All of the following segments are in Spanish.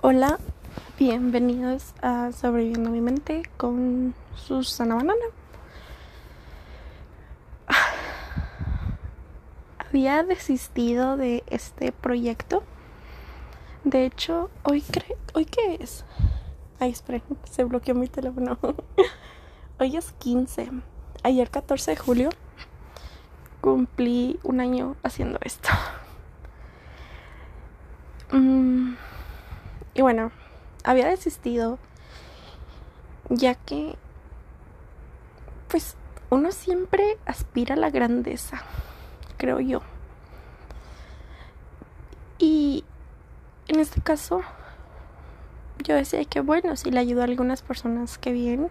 Hola, bienvenidos a Sobreviviendo mi mente con Susana Banana. Había desistido de este proyecto. De hecho, hoy hoy qué es? Ay, esperen, se bloqueó mi teléfono. hoy es 15. Ayer 14 de julio cumplí un año haciendo esto. Mm, y bueno, había desistido ya que pues uno siempre aspira a la grandeza, creo yo. Y en este caso yo decía que bueno, si le ayudo a algunas personas que bien,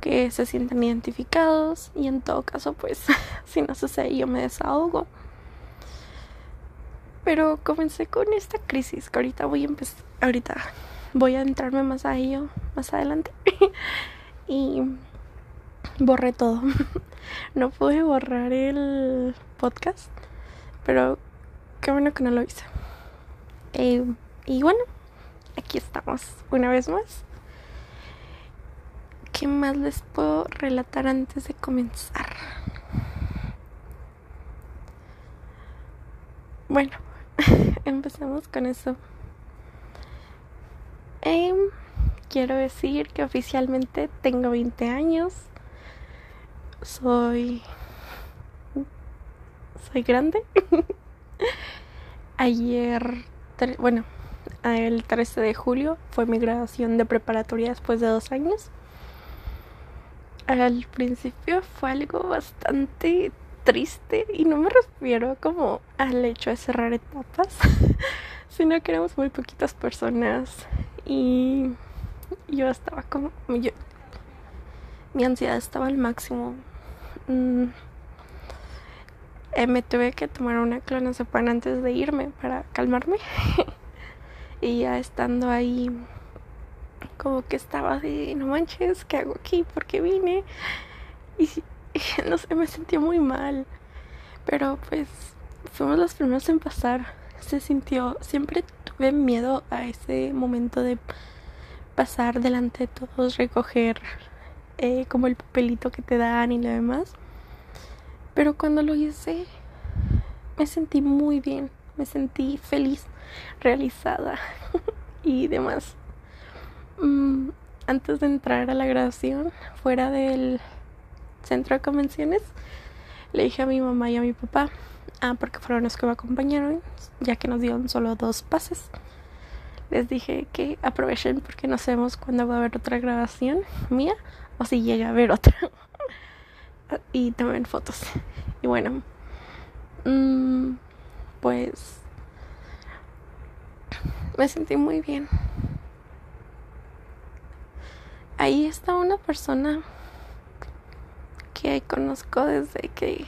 que se sienten identificados y en todo caso pues si no sucede yo me desahogo. Pero comencé con esta crisis que ahorita voy a empezar, ahorita voy a entrarme más a ello más adelante. y borré todo. no pude borrar el podcast, pero qué bueno que no lo hice. Eh, y bueno, aquí estamos una vez más. ¿Qué más les puedo relatar antes de comenzar? Bueno, empezamos con eso. Em, quiero decir que oficialmente tengo 20 años. Soy. Soy grande. Ayer, bueno, el 13 de julio fue mi graduación de preparatoria después de dos años. Al principio fue algo bastante triste y no me refiero como al hecho de cerrar etapas, sino que éramos muy poquitas personas y yo estaba como yo, mi ansiedad estaba al máximo. Mm, eh, me tuve que tomar una clonazepam antes de irme para calmarme. y ya estando ahí como que estaba de no manches, ¿qué hago aquí? ¿Por qué vine? Y no sé, me sentí muy mal. Pero pues fuimos los primeros en pasar. Se sintió, siempre tuve miedo a ese momento de pasar delante de todos, recoger eh, como el papelito que te dan y lo demás. Pero cuando lo hice, me sentí muy bien, me sentí feliz, realizada y demás. Mm, antes de entrar a la graduación, fuera del centro de convenciones, le dije a mi mamá y a mi papá, ah, porque fueron los que me acompañaron, ya que nos dieron solo dos pases. Les dije que aprovechen porque no sabemos cuándo va a haber otra grabación mía o si llega a haber otra. y también fotos. Y bueno, mm, pues me sentí muy bien. Ahí está una persona que conozco desde que,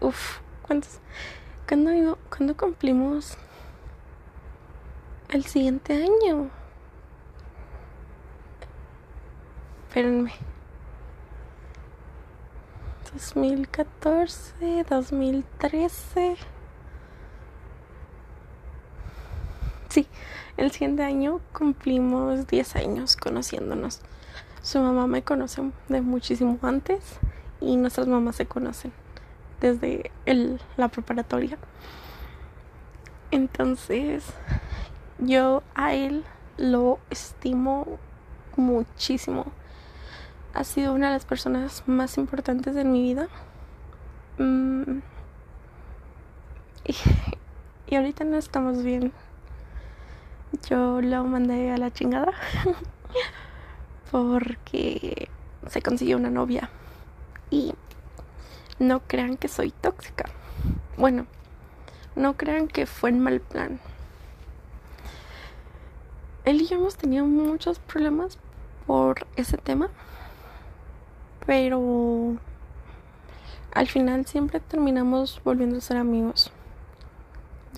uff, ¿cuántos? Cuando, cuando cumplimos el siguiente año. Espérenme. 2014, 2013. Sí, el siguiente año cumplimos 10 años conociéndonos. Su mamá me conoce de muchísimo antes y nuestras mamás se conocen desde el, la preparatoria. Entonces, yo a él lo estimo muchísimo. Ha sido una de las personas más importantes de mi vida. Mm. Y, y ahorita no estamos bien. Yo lo mandé a la chingada porque se consiguió una novia y no crean que soy tóxica. Bueno, no crean que fue en mal plan. Él y yo hemos tenido muchos problemas por ese tema, pero al final siempre terminamos volviendo a ser amigos,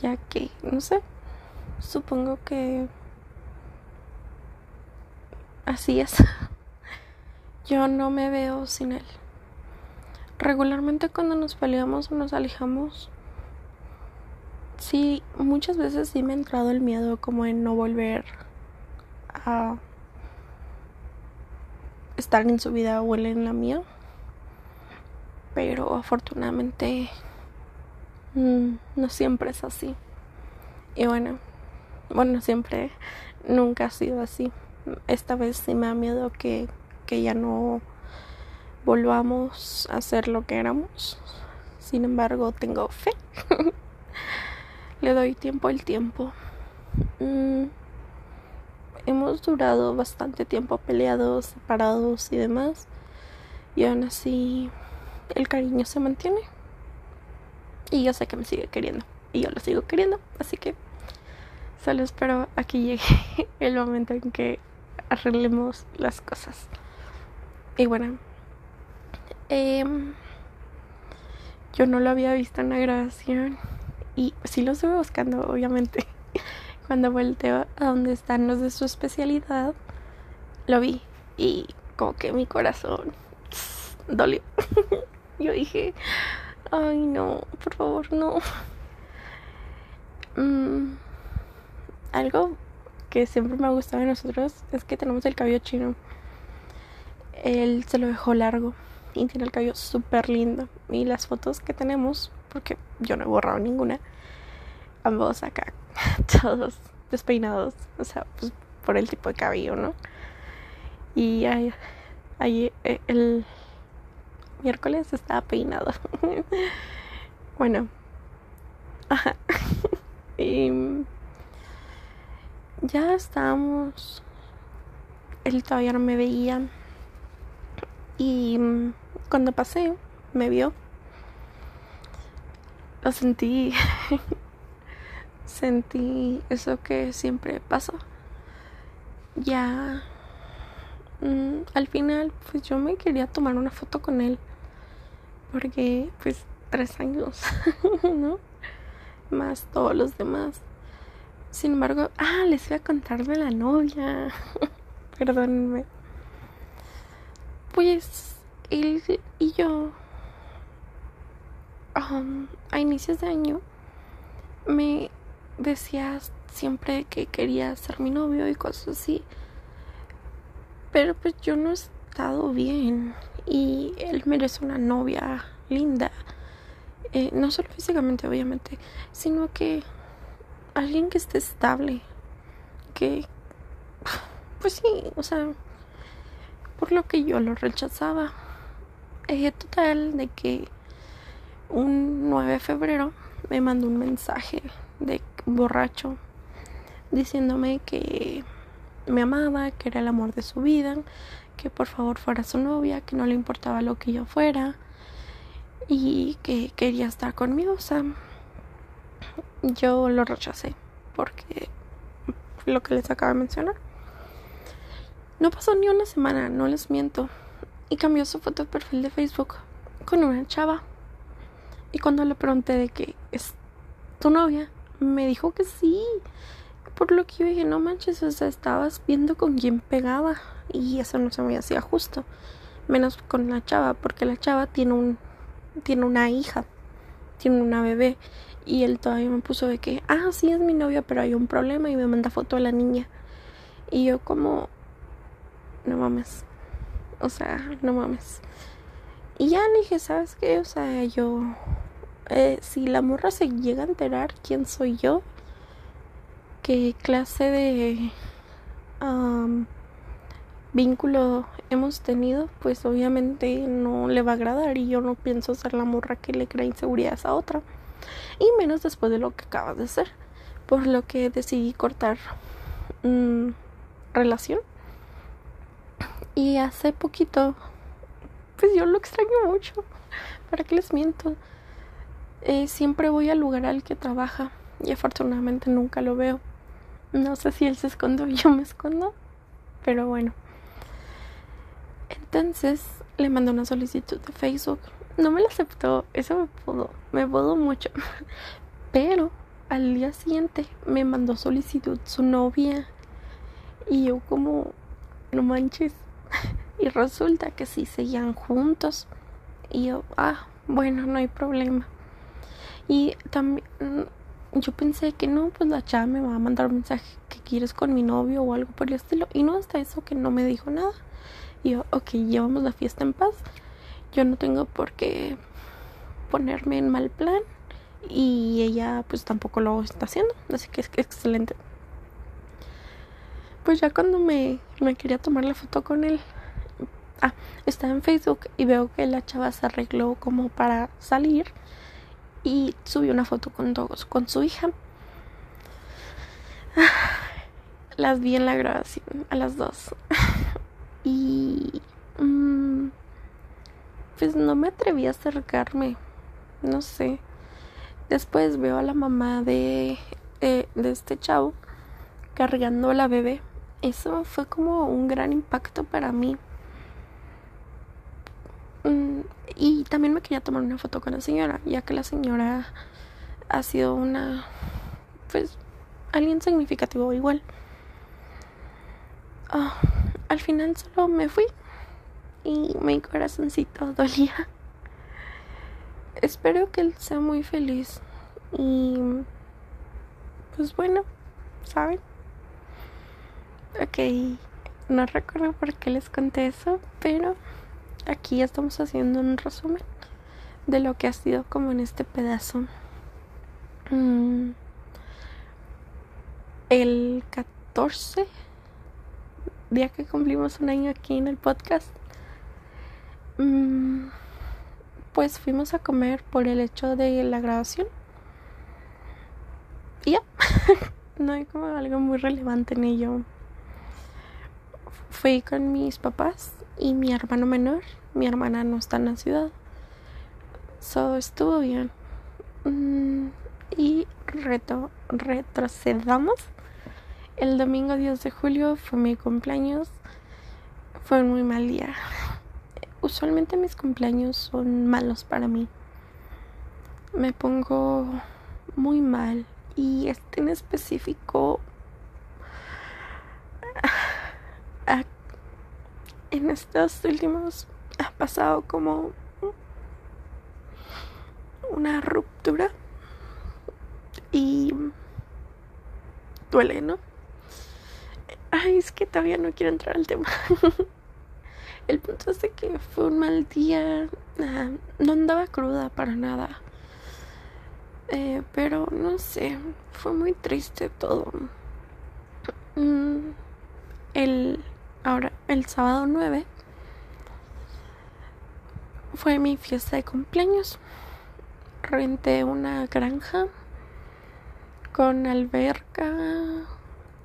ya que, no sé, supongo que así es. Yo no me veo sin él. Regularmente cuando nos peleamos o nos alejamos, sí, muchas veces sí me ha entrado el miedo como en no volver a estar en su vida o en la mía. Pero afortunadamente mm, no siempre es así. Y bueno, bueno, siempre, nunca ha sido así. Esta vez sí me da miedo que, que ya no volvamos a ser lo que éramos. Sin embargo, tengo fe. Le doy tiempo al tiempo. Mm, hemos durado bastante tiempo peleados, separados y demás. Y aún así el cariño se mantiene. Y yo sé que me sigue queriendo. Y yo lo sigo queriendo. Así que solo espero a que llegue el momento en que arreglemos las cosas. Y bueno, em, yo no lo había visto en la grabación. Y sí lo estuve buscando, obviamente. Cuando volteo a donde están los de su especialidad, lo vi. Y como que mi corazón dolió. Yo dije, ay no, por favor, no. Mm, algo que siempre me ha gustado de nosotros es que tenemos el cabello chino. Él se lo dejó largo y tiene el cabello súper lindo. Y las fotos que tenemos, porque yo no he borrado ninguna, ambos acá, todos despeinados, o sea, pues por el tipo de cabello, ¿no? Y ahí, ahí eh, el miércoles estaba peinado. bueno. Ajá. y ya estábamos. Él todavía no me veía. Y cuando pasé, me vio. Lo sentí. sentí eso que siempre pasó. Ya Mm, al final, pues yo me quería tomar una foto con él. Porque, pues, tres años, ¿no? Más todos los demás. Sin embargo, ah, les voy a contar de la novia. Perdónenme. Pues, él y yo, a inicios de año, me decías siempre que quería ser mi novio y cosas así. Pero pues yo no he estado bien y él merece una novia linda. Eh, no solo físicamente, obviamente, sino que alguien que esté estable. Que, pues sí, o sea, por lo que yo lo rechazaba. Eh, total, de que un 9 de febrero me mandó un mensaje de borracho diciéndome que me amaba, que era el amor de su vida, que por favor fuera su novia, que no le importaba lo que yo fuera y que quería estar conmigo. O sea, yo lo rechacé porque lo que les acabo de mencionar. No pasó ni una semana, no les miento, y cambió su foto de perfil de Facebook con una chava. Y cuando le pregunté de que es tu novia, me dijo que sí por lo que yo dije, no manches, o sea, estabas viendo con quién pegaba y eso no se me hacía justo, menos con la chava, porque la chava tiene un tiene una hija, tiene una bebé y él todavía me puso de que, ah, sí es mi novia, pero hay un problema y me manda foto de la niña. Y yo como no mames. O sea, no mames. Y ya le dije, ¿sabes qué? O sea, yo eh, si la morra se llega a enterar quién soy yo, qué clase de vínculo hemos tenido, pues obviamente no le va a agradar y yo no pienso ser la morra que le crea inseguridad a otra. Y menos después de lo que acabas de hacer. Por lo que decidí cortar mm, relación. Y hace poquito, pues yo lo extraño mucho. ¿Para qué les miento? Eh, siempre voy al lugar al que trabaja y afortunadamente nunca lo veo. No sé si él se esconde o yo me escondo, pero bueno. Entonces le mandó una solicitud de Facebook. No me la aceptó, eso me pudo, me pudo mucho. Pero al día siguiente me mandó solicitud su novia. Y yo como, no manches. Y resulta que sí seguían juntos. Y yo, ah, bueno, no hay problema. Y también yo pensé que no, pues la chava me va a mandar un mensaje que quieres con mi novio o algo por el estilo. Y no, hasta eso que no me dijo nada. Y yo, ok, llevamos la fiesta en paz. Yo no tengo por qué ponerme en mal plan. Y ella pues tampoco lo está haciendo. Así que es excelente. Pues ya cuando me, me quería tomar la foto con él. Ah, estaba en Facebook y veo que la chava se arregló como para salir y subió una foto con con su hija. Las vi en la grabación, a las dos. y mm, pues no me atreví a acercarme, no sé. Después veo a la mamá de, de este chavo cargando a la bebé. Eso fue como un gran impacto para mí. Mm, y también me quería tomar una foto con la señora, ya que la señora ha sido una, pues, alguien significativo igual. Ah, al final solo me fui y mi corazoncito dolía. Espero que él sea muy feliz y pues bueno, ¿saben? Ok, no recuerdo por qué les conté eso, pero aquí estamos haciendo un resumen de lo que ha sido como en este pedazo. Mm, el 14, día que cumplimos un año aquí en el podcast, mm, pues fuimos a comer por el hecho de la grabación. Y ya, no hay como algo muy relevante en ello. Fui con mis papás y mi hermano menor. Mi hermana no está en la ciudad. So estuvo bien. Mm, y reto, retrocedamos. El domingo 10 de julio fue mi cumpleaños. Fue un muy mal día. Usualmente mis cumpleaños son malos para mí. Me pongo muy mal. Y este en específico en estos últimos ha pasado como una ruptura y duele, ¿no? Ay, es que todavía no quiero entrar al tema. El punto es de que fue un mal día. no andaba cruda para nada. Eh, pero no sé, fue muy triste todo. Mm, el Ahora, el sábado 9 fue mi fiesta de cumpleaños. Renté una granja con alberca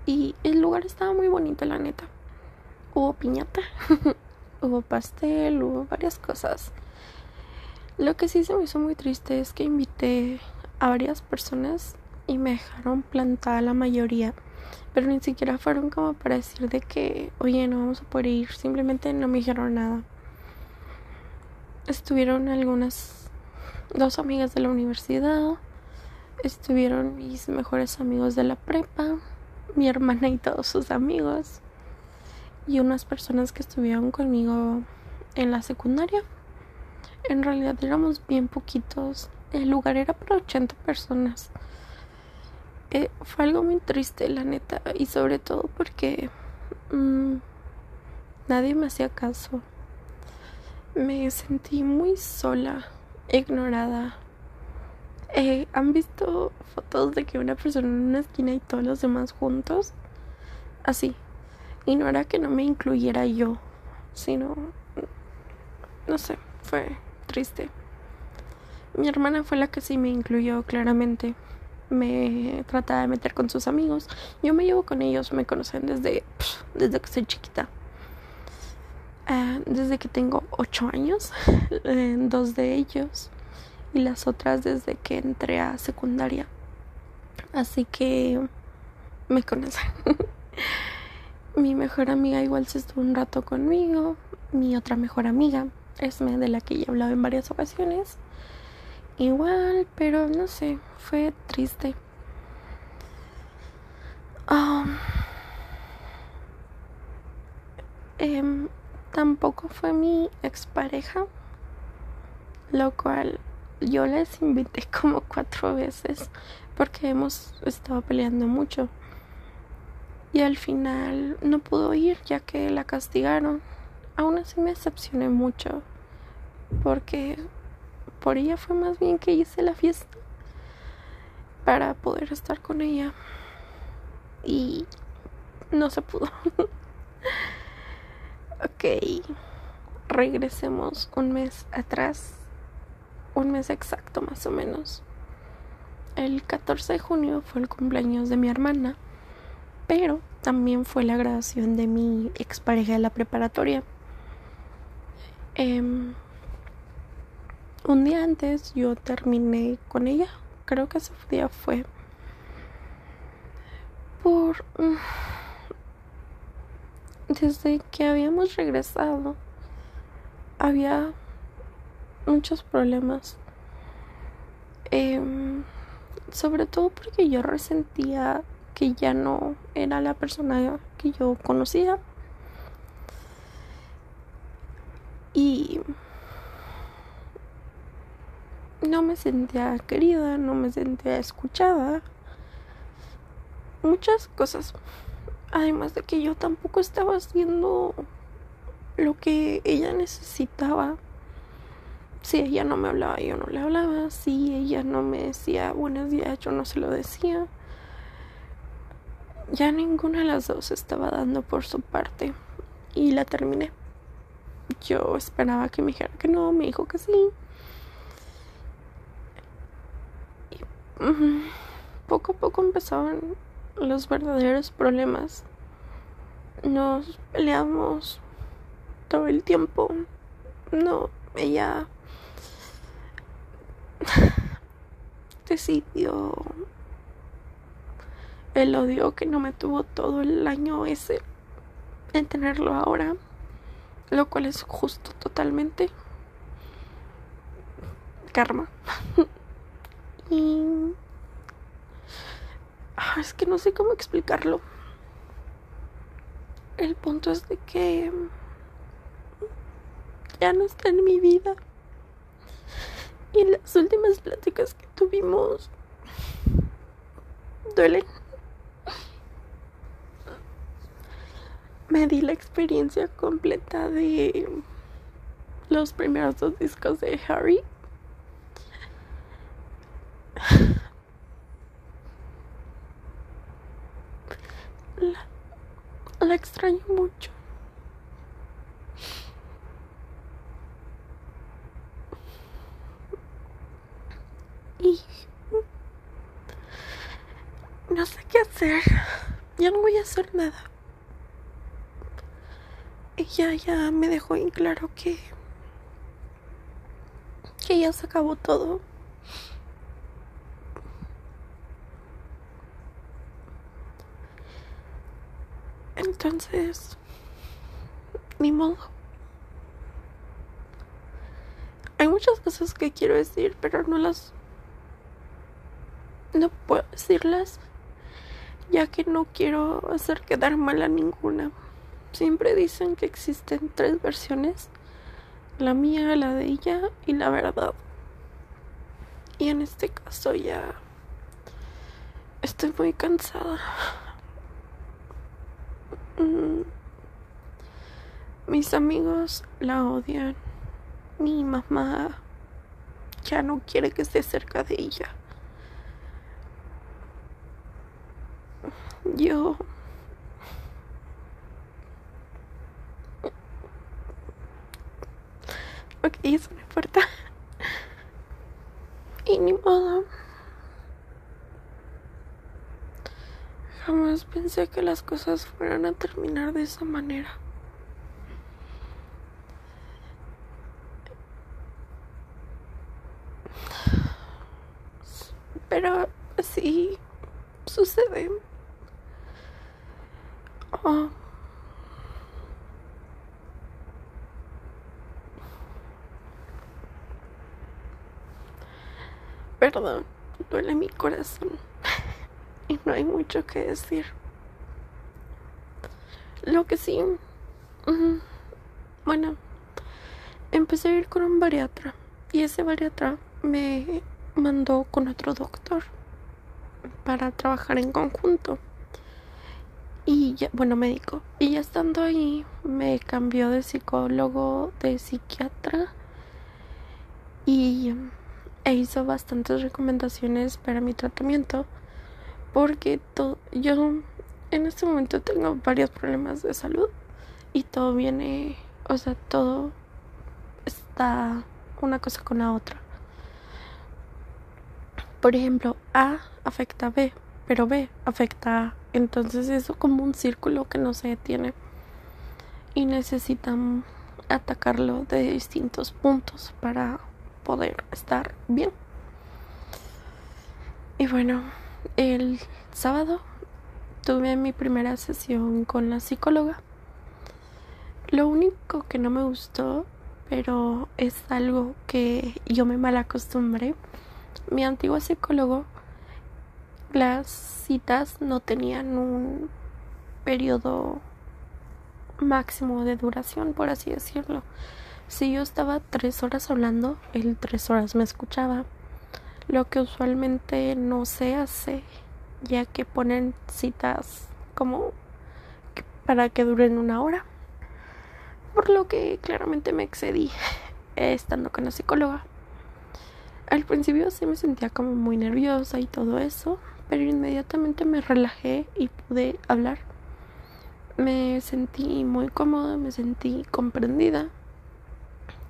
y el lugar estaba muy bonito, la neta. Hubo piñata, hubo pastel, hubo varias cosas. Lo que sí se me hizo muy triste es que invité a varias personas y me dejaron plantada la mayoría pero ni siquiera fueron como para decir de que, oye, no vamos a poder ir, simplemente no me dijeron nada. Estuvieron algunas dos amigas de la universidad, estuvieron mis mejores amigos de la prepa, mi hermana y todos sus amigos, y unas personas que estuvieron conmigo en la secundaria. En realidad éramos bien poquitos, el lugar era para 80 personas. Eh, fue algo muy triste, la neta, y sobre todo porque mm, nadie me hacía caso. Me sentí muy sola, ignorada. Eh, ¿Han visto fotos de que una persona en una esquina y todos los demás juntos? Así. Y no era que no me incluyera yo, sino... No sé, fue triste. Mi hermana fue la que sí me incluyó claramente me trata de meter con sus amigos. Yo me llevo con ellos, me conocen desde, desde que soy chiquita. Ah, desde que tengo ocho años, dos de ellos y las otras desde que entré a secundaria. Así que me conocen. Mi mejor amiga igual se estuvo un rato conmigo. Mi otra mejor amiga, Esme, de la que ya he hablado en varias ocasiones igual, pero no sé, fue triste. Em, tampoco fue mi expareja, lo cual yo les invité como cuatro veces, porque hemos estado peleando mucho. Y al final no pudo ir ya que la castigaron. Aún así me decepcioné mucho porque por ella fue más bien que hice la fiesta para poder estar con ella y no se pudo. ok, regresemos un mes atrás, un mes exacto más o menos. El 14 de junio fue el cumpleaños de mi hermana, pero también fue la graduación de mi expareja de la preparatoria. Eh, un día antes yo terminé con ella. Creo que ese día fue por... Mm, desde que habíamos regresado había muchos problemas. Em, sobre todo porque yo resentía que ya no era la persona que yo conocía. Y no me sentía querida, no me sentía escuchada. Muchas cosas. Además de que yo tampoco estaba haciendo lo que ella necesitaba. Si ella no me hablaba, yo no le hablaba. Si ella no me decía buenos días, yo no se lo decía. Ya ninguna de las dos estaba dando por su parte. Y la terminé. Yo esperaba que me dijera que no, me dijo que sí. Poco a poco empezaban los verdaderos problemas. Nos peleamos todo el tiempo. No, ella decidió el odio que no me tuvo todo el año ese en tenerlo ahora, lo cual es justo totalmente karma. Y... Ah, es que no sé cómo explicarlo. El punto es de que ya no está en mi vida. Y las últimas pláticas que tuvimos duelen. Me di la experiencia completa de los primeros dos discos de Harry la, la extraño mucho. Y no sé qué hacer. Ya no voy a hacer nada. Ella ya me dejó en claro que que ya se acabó todo. Entonces, ni modo. Hay muchas cosas que quiero decir, pero no las... No puedo decirlas, ya que no quiero hacer quedar mal a ninguna. Siempre dicen que existen tres versiones, la mía, la de ella y la verdad. Y en este caso ya estoy muy cansada. Mm. Mis amigos la odian. Mi mamá ya no quiere que esté cerca de ella. Yo Ok, eso no importa. Y ni modo. Jamás pensé que las cosas fueran a terminar de esa manera. Pero así sucede. Oh. Perdón, duele mi corazón y no hay mucho que decir. Lo que sí, bueno, empecé a ir con un bariatra y ese bariatra me mandó con otro doctor. para trabajar en conjunto. Y ya, bueno, médico. Y ya estando ahí, me cambió de psicólogo, de psiquiatra. Y e hizo bastantes recomendaciones para mi tratamiento. Porque todo, yo en este momento tengo varios problemas de salud. Y todo viene, o sea, todo está una cosa con la otra. Por ejemplo, A afecta a B, pero B afecta a. Entonces es como un círculo que no se detiene. Y necesitan atacarlo de distintos puntos para poder estar bien. Y bueno, el sábado tuve mi primera sesión con la psicóloga. Lo único que no me gustó, pero es algo que yo me mal acostumbré, mi antiguo psicólogo, las citas no tenían un periodo máximo de duración, por así decirlo. Si yo estaba tres horas hablando, él tres horas me escuchaba, lo que usualmente no se hace, ya que ponen citas como para que duren una hora. Por lo que claramente me excedí estando con la psicóloga. Al principio sí me sentía como muy nerviosa y todo eso, pero inmediatamente me relajé y pude hablar. Me sentí muy cómoda, me sentí comprendida.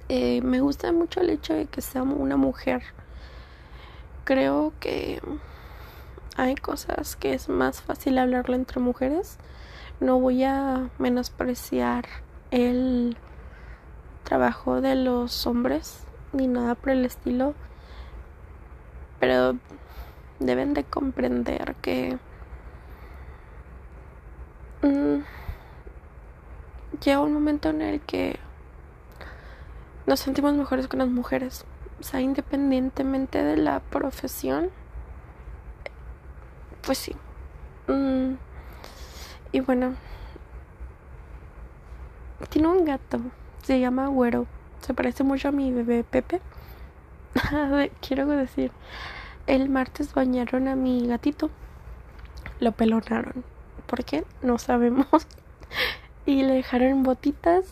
Eh, me gusta mucho el hecho de que sea una mujer. Creo que hay cosas que es más fácil hablarlo entre mujeres. No voy a menospreciar el trabajo de los hombres ni nada por el estilo pero deben de comprender que mm, llega un momento en el que nos sentimos mejores con las mujeres, o sea, independientemente de la profesión, pues sí. Mm, y bueno, tiene un gato, se llama Güero, se parece mucho a mi bebé Pepe. quiero decir, el martes bañaron a mi gatito, lo pelonaron. ¿Por qué? No sabemos. y le dejaron botitas,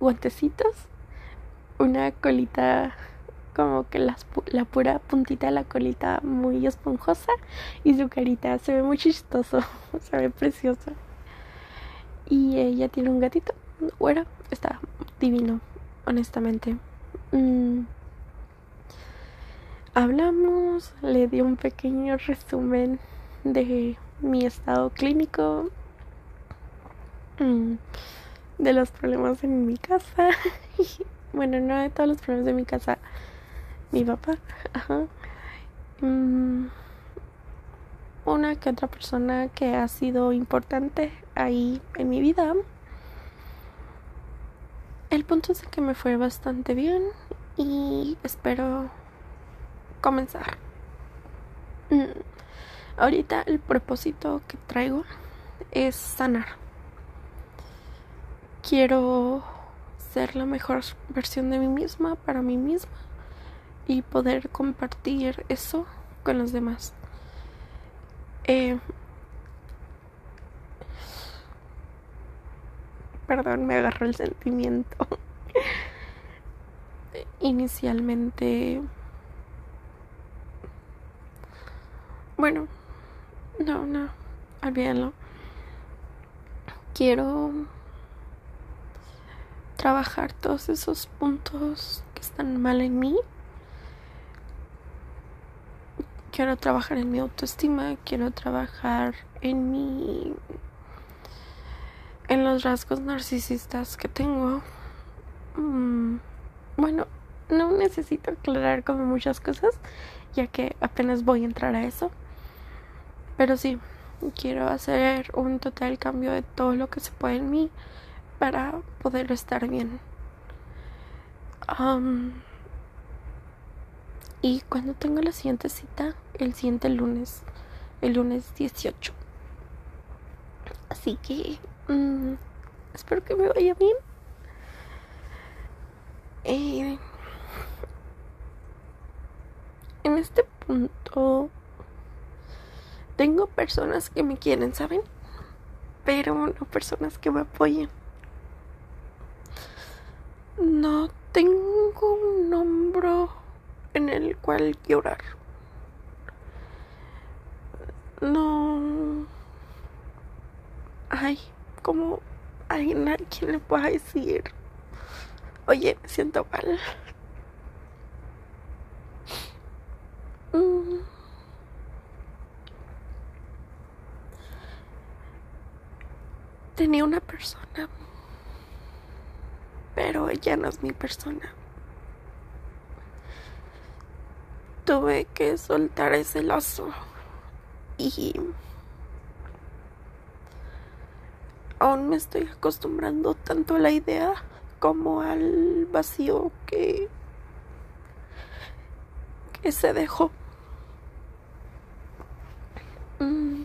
guantecitos, una colita como que la pura puntita de la colita muy esponjosa y su carita se ve muy chistoso, se ve preciosa. Y ella tiene un gatito, bueno, está divino, honestamente. Mm hablamos, le di un pequeño resumen de mi estado clínico, mm, de los problemas en mi casa, bueno, no de todos los problemas de mi casa, mi papá, mm, una que otra persona que ha sido importante ahí en mi vida. El punto es que me fue bastante bien y espero comenzar. Mm, ahorita el propósito que traigo es sanar. Quiero ser la mejor versión de mí misma para mí misma y poder compartir eso con los demás. Eh, perdón, me agarró el sentimiento. Inicialmente Bueno, no, no, olvídenlo. Quiero trabajar todos esos puntos que están mal en mí. Quiero trabajar en mi autoestima, quiero trabajar en mi en los rasgos narcisistas que tengo. Mm, bueno, no necesito aclarar como muchas cosas, ya que apenas voy a entrar a eso. Pero sí, quiero hacer un total cambio de todo lo que se puede en mí para poder estar bien. y cuando tengo la siguiente cita, el siguiente lunes, el lunes 18. Así que mm, espero que me vaya bien. Eh, en este punto tengo personas que me quieren, ¿saben? Pero no personas que me apoyen. No tengo un hombro en el cual llorar. No hay como alguien a quien le pueda decir, oye, me siento mal. Mm. Tenía una pero ella no es mi persona. Tuve que soltar ese lazo y aún me estoy acostumbrando tanto a la idea como al vacío que, que se dejó. Mm.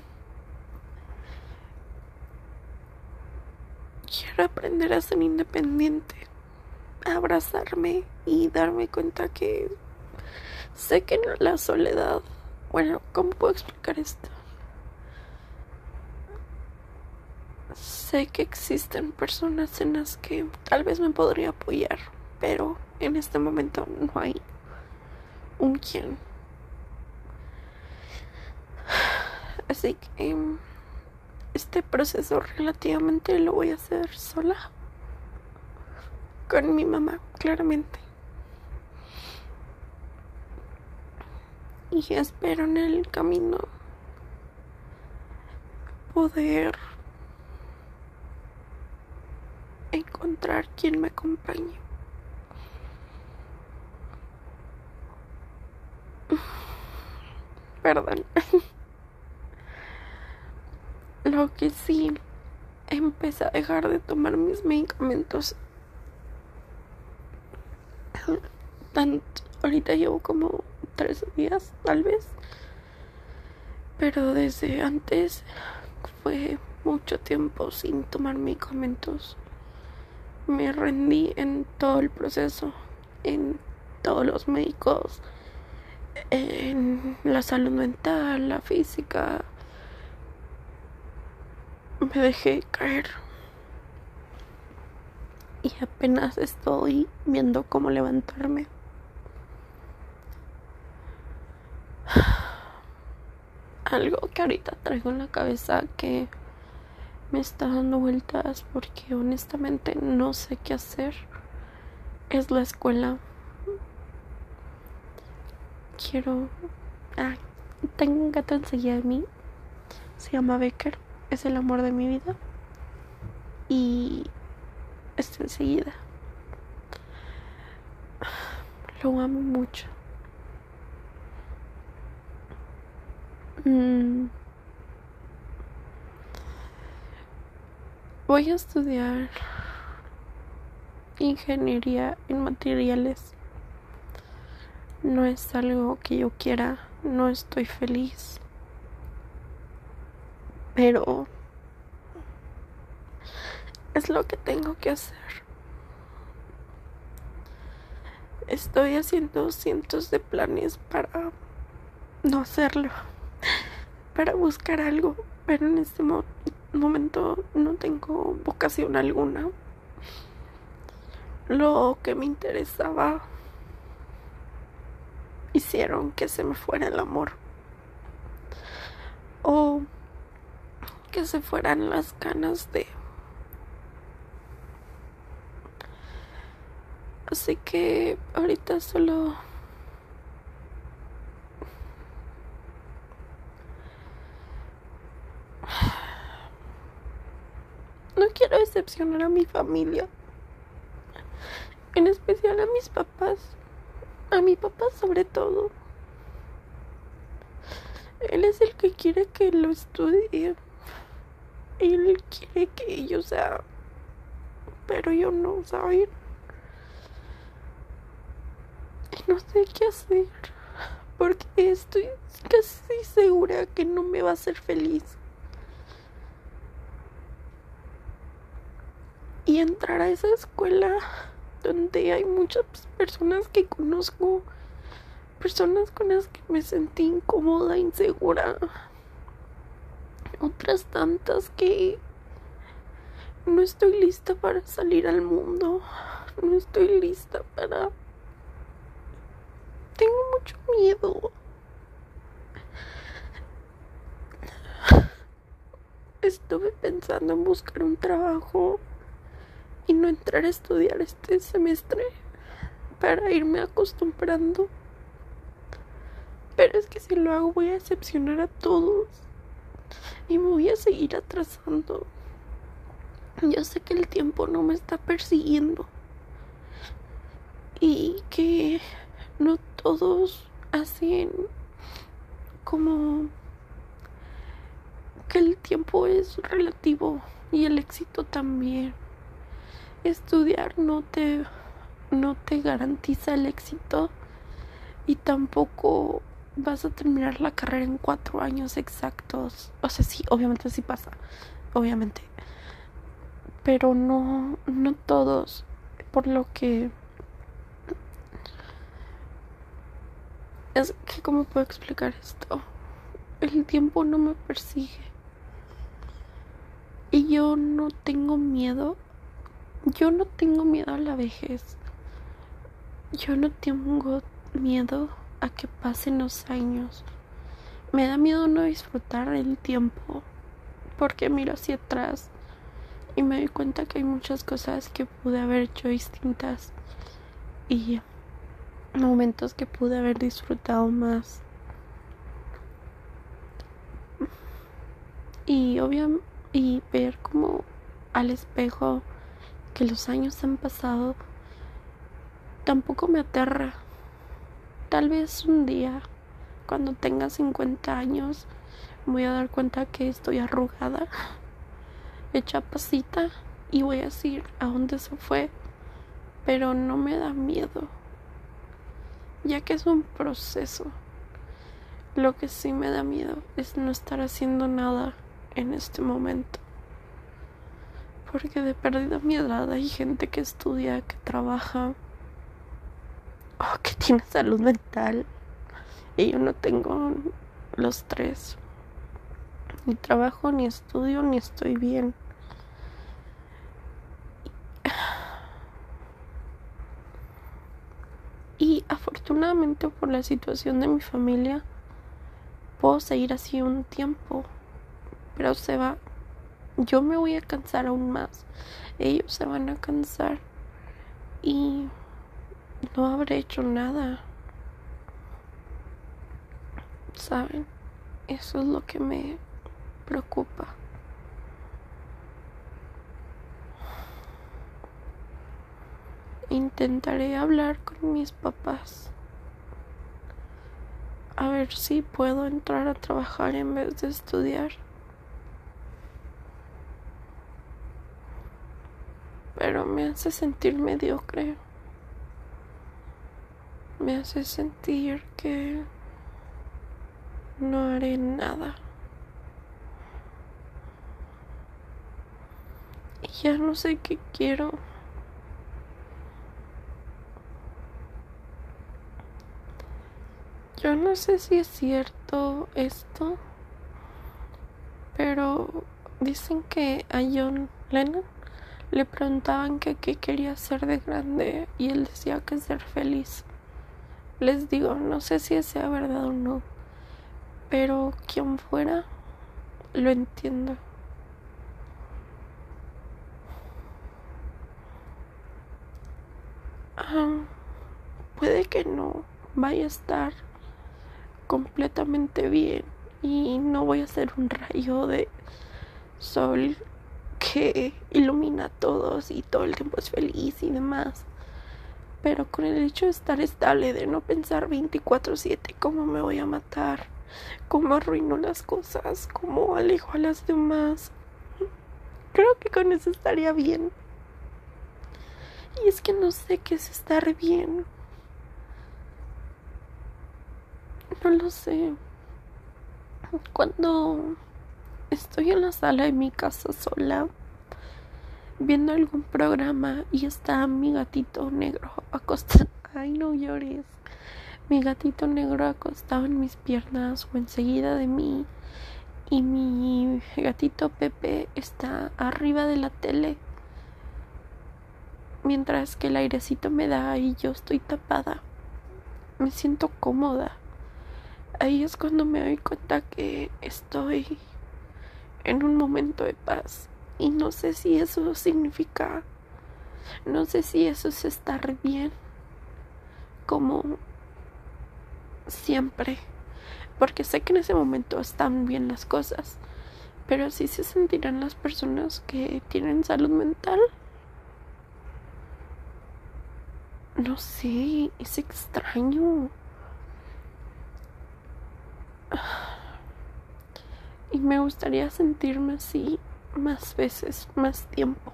Aprender a ser independiente, a abrazarme y darme cuenta que sé que no la soledad. Bueno, ¿cómo puedo explicar esto? Sé que existen personas en las que tal vez me podría apoyar, pero en este momento no hay un quien. Así que este proceso relativamente lo voy a hacer sola. Con mi mamá, claramente. Y espero en el camino poder encontrar quien me acompañe. Perdón. Lo que sí, empecé a dejar de tomar mis medicamentos. Ahorita llevo como tres días, tal vez. Pero desde antes fue mucho tiempo sin tomar medicamentos me rendí en todo el proceso, en todos los médicos, en la salud mental, la física. Me dejé caer. Y apenas estoy viendo cómo levantarme. Algo que ahorita traigo en la cabeza que me está dando vueltas porque honestamente no sé qué hacer. Es la escuela. Quiero... Ah, tengo un gato enseguida de mí. Se llama Becker. Es el amor de mi vida. Y está enseguida. Lo amo mucho. Mm. Voy a estudiar ingeniería en materiales. No es algo que yo quiera, no estoy feliz. Pero es lo que tengo que hacer. Estoy haciendo cientos de planes para no hacerlo, para buscar algo, pero en este momento no tengo vocación alguna. Lo que me interesaba hicieron que se me fuera el amor. O que se fueran las ganas de... Así que ahorita solo No quiero decepcionar a mi familia. En especial a mis papás. A mi papá sobre todo. Él es el que quiere que lo estudie. Él quiere que yo sea. Pero yo no, ¿saben? Y no sé qué hacer. Porque estoy casi segura que no me va a hacer feliz. y entrar a esa escuela donde hay muchas personas que conozco, personas con las que me sentí incómoda, insegura. Otras tantas que no estoy lista para salir al mundo. No estoy lista para... Tengo mucho miedo. Estuve pensando en buscar un trabajo y no entrar a estudiar este semestre para irme acostumbrando. Pero es que si lo hago voy a decepcionar a todos y me voy a seguir atrasando. Yo sé que el tiempo no me está persiguiendo y que no todos hacen como que el tiempo es relativo y el éxito también. Estudiar no te no te garantiza el éxito y tampoco vas a terminar la carrera en cuatro años exactos. O sea, sí, obviamente sí pasa, obviamente. Pero no, no todos. Por lo que... Es que, ¿cómo puedo explicar esto? El tiempo no me persigue. Y yo no tengo miedo. Yo no tengo miedo a la vejez. Yo no tengo miedo a que pasen los años. Me da miedo no disfrutar el tiempo porque miro hacia atrás y me doy cuenta que hay muchas cosas que pude haber hecho distintas y momentos que pude haber disfrutado más. Y obviamente y ver como al espejo que los años han pasado tampoco me aterra Tal vez un día, cuando tenga 50 años, voy a dar cuenta que estoy arrugada, hecha pasita, y voy a decir a dónde se fue, pero no me da miedo, ya que es un proceso. Lo que sí me da miedo es no estar haciendo nada en este momento. Porque de pérdida mi edad hay gente que estudia, que trabaja, oh, que tiene salud mental y yo no tengo los tres. Ni trabajo, ni estudio, ni estoy bien. Y afortunadamente por la situación de mi familia, puedo seguir así un tiempo. Pero se va. Yo me voy a cansar aún más. Ellos se van a cansar. Y no habré hecho nada. ¿Saben? Eso es lo que me preocupa. Intentaré hablar con mis papás. A ver si puedo entrar a trabajar en vez de estudiar. Pero me hace sentir mediocre me hace sentir que no haré nada. Y ya no sé qué quiero. Yo no sé si es cierto esto, pero dicen que a John Lennon le preguntaban que qué quería ser de grande y él decía que ser feliz. Les digo, no sé si sea verdad o no, pero quien fuera, lo entiendo. Ah, puede que no vaya a estar completamente bien y no voy a ser un rayo de sol que ilumina a todos y todo el tiempo es feliz y demás. Pero con el hecho de estar estable, de no pensar 24/7 cómo me voy a matar, cómo arruino las cosas, cómo alejo a las demás, creo que con eso estaría bien. Y es que no sé qué es estar bien. No lo sé. Cuando estoy en la sala de mi casa sola, viendo algún programa y está mi gatito negro acostado. Ay, no llores. Mi gatito negro acostado en mis piernas o enseguida de mí y mi gatito Pepe está arriba de la tele mientras que el airecito me da y yo estoy tapada. Me siento cómoda. Ahí es cuando me doy cuenta que estoy en un momento de paz y no sé si eso significa no sé si eso es estar bien como siempre porque sé que en ese momento están bien las cosas pero así se sentirán las personas que tienen salud mental. No sé es extraño. Y me gustaría sentirme así más veces, más tiempo.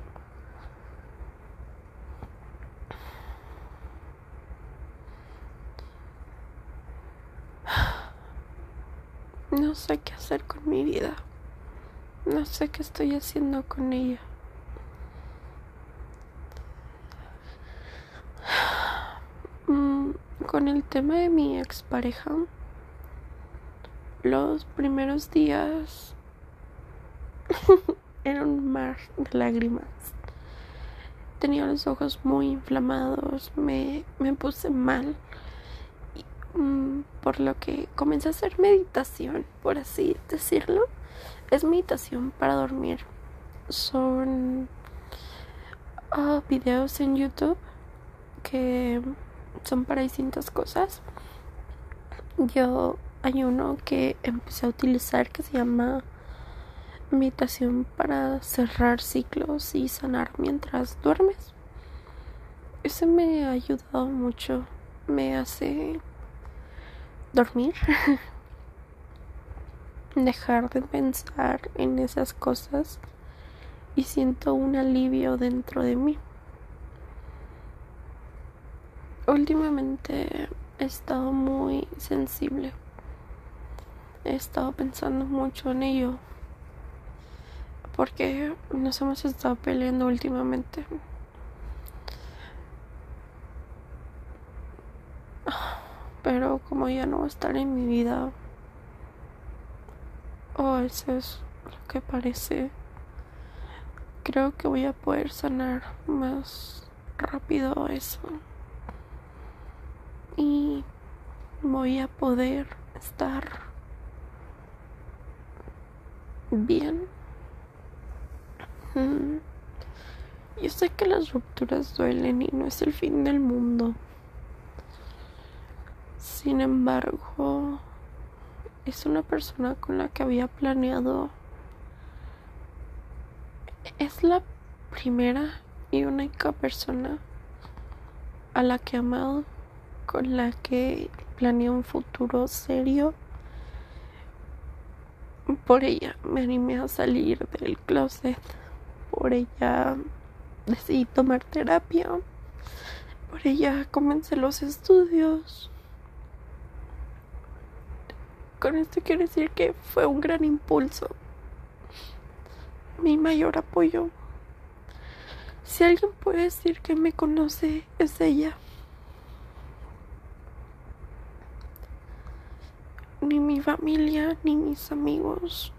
No sé qué hacer con mi vida. No sé qué estoy haciendo con ella. Mm, con el tema de mi expareja, los primeros días de lágrimas. Tenía los ojos muy inflamados, me, me puse mal, mm, por lo que comencé a hacer meditación, por así decirlo. Es meditación para dormir. Son ah, videos en YouTube que son para distintas cosas. Yo hay uno que empecé a utilizar que se llama meditación para cerrar ciclos y sanar mientras duermes. Ese me ha ayudado mucho, me hace dormir, dejar de pensar en esas cosas y siento un alivio dentro de mí. Últimamente he estado muy sensible. He estado pensando mucho en ello porque nos hemos estado peleando últimamente. Pero como ya no va a estar en mi vida, o eso es lo que parece, creo que voy a poder sanar más rápido eso. Y voy a poder estar bien yo sé que las rupturas duelen y no es el fin del mundo. Sin embargo, es una persona con la que había planeado. Es la primera y única persona a la que he amado, con la que planeé un futuro serio. Por ella me animé a salir del closet por ella decidí tomar terapia, por ella comencé los estudios. Con esto quiero decir que fue un gran impulso, mi mayor apoyo. Si alguien puede decir que me conoce, es ella. Ni mi familia ni mis amigos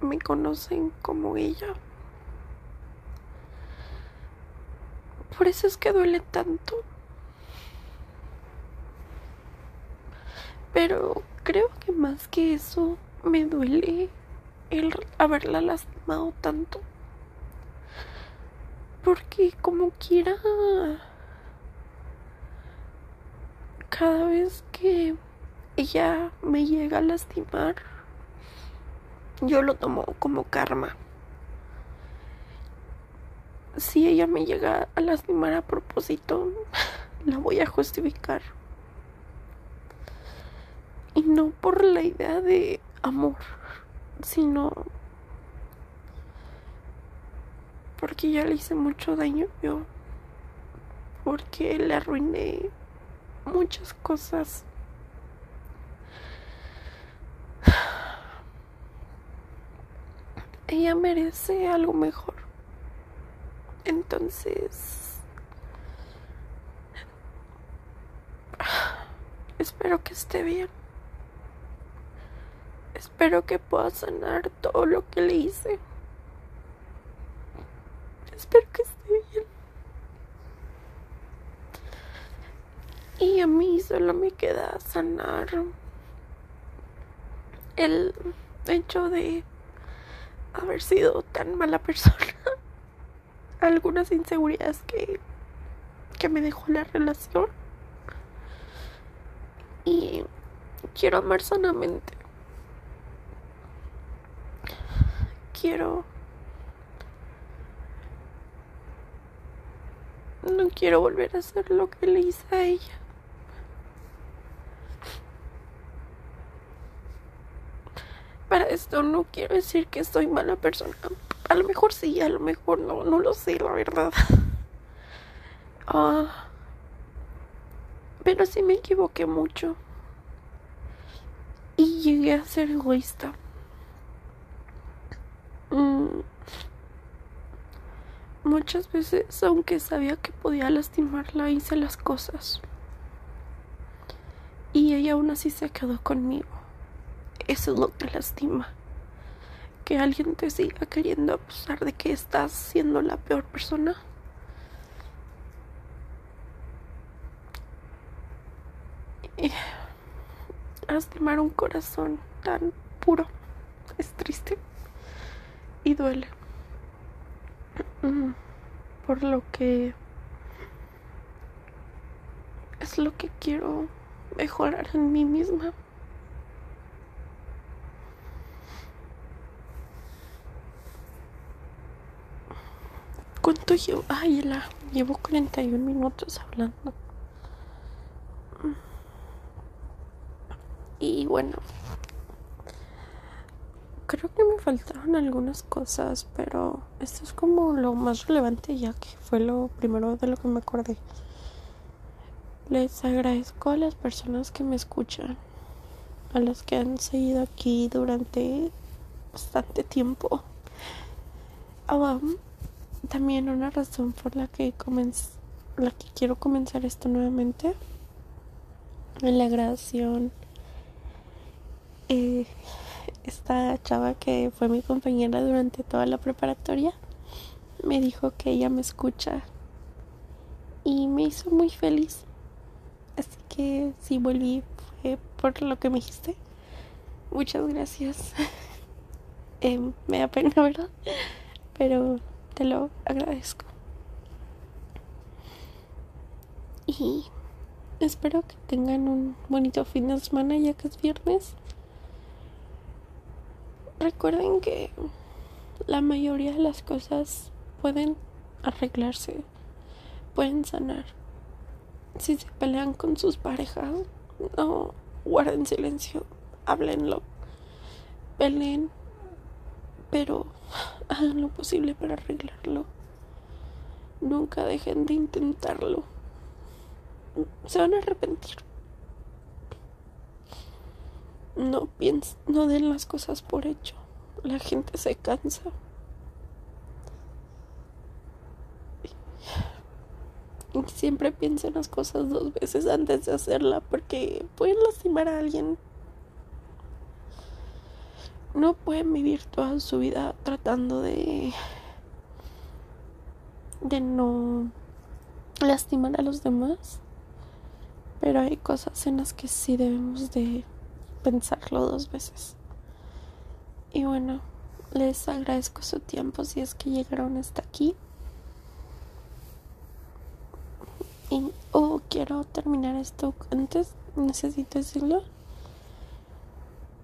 me conocen como ella. Por eso es que duele tanto. Pero creo que más que eso me duele el haberla lastimado tanto. Porque como quiera, cada vez que ella me llega a lastimar, yo lo tomo como karma si ella me llega a lastimar a propósito, la voy a justificar. Y no por la idea de amor, sino porque ya le hice mucho daño yo. Porque le arruiné muchas cosas. Ella merece algo mejor. Entonces, espero que esté bien. Espero que pueda sanar todo lo que le hice. Espero que esté bien. Y a mí solo me queda sanar el hecho de haber sido tan mala persona. Algunas inseguridades que, que me dejó la relación. Y quiero amar sanamente. Quiero... No quiero volver a hacer lo que le hice a ella. Para esto no quiero decir que soy mala persona. A lo mejor sí, a lo mejor no, no lo sé, la verdad. Ah, pero sí me equivoqué mucho. Y llegué a ser egoísta. Mm, muchas veces, aunque sabía que podía lastimarla, hice las cosas. Y ella aún así se quedó conmigo. Eso es lo que lastima. Que alguien te siga queriendo a pesar de que estás siendo la peor persona. Y lastimar un corazón tan puro es triste y duele. Mm, por lo que es lo que quiero mejorar en mí misma. ¿Cuánto llevo? Ay, la llevo 41 minutos hablando. Y bueno, creo que me faltaron algunas cosas, pero esto es como lo más relevante ya que fue lo primero de lo que me acordé. Les agradezco a las personas que me escuchan, a las que han seguido aquí durante bastante tiempo. Um, también una razón por la que la que quiero comenzar esto nuevamente. En la grabación eh, esta chava que fue mi compañera durante toda la preparatoria me dijo que ella me escucha y me hizo muy feliz. Así que si volví fue por lo que me dijiste. Muchas gracias. Eh, me da pena verdad pero te lo agradezco. Y espero que tengan un bonito fin de semana ya que es viernes. Recuerden que la mayoría de las cosas pueden arreglarse, pueden sanar. Si se pelean con sus parejas, no guarden silencio, háblenlo, peleen, pero hagan lo posible para arreglarlo. Nunca dejen de intentarlo. Se van a arrepentir. No piensen, no den las cosas por hecho. La gente se cansa. Siempre piensen las cosas dos veces antes de hacerla porque pueden lastimar a alguien no pueden vivir toda su vida tratando de de no lastimar a los demás pero hay cosas en las que sí debemos de pensarlo dos veces. Y bueno les agradezco su tiempo si es que llegaron hasta aquí. Y oh, quiero terminar esto antes necesito decirlo.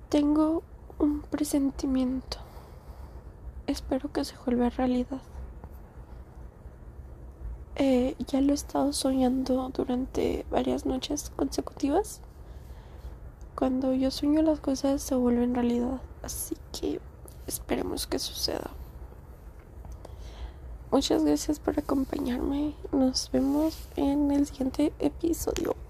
Tengo un presentimiento. Espero que se vuelva realidad. Eh, ya lo he estado soñando durante varias noches consecutivas. Cuando yo sueño las cosas se vuelven realidad. Así que esperemos que suceda. Muchas gracias por acompañarme. Nos vemos en el siguiente episodio.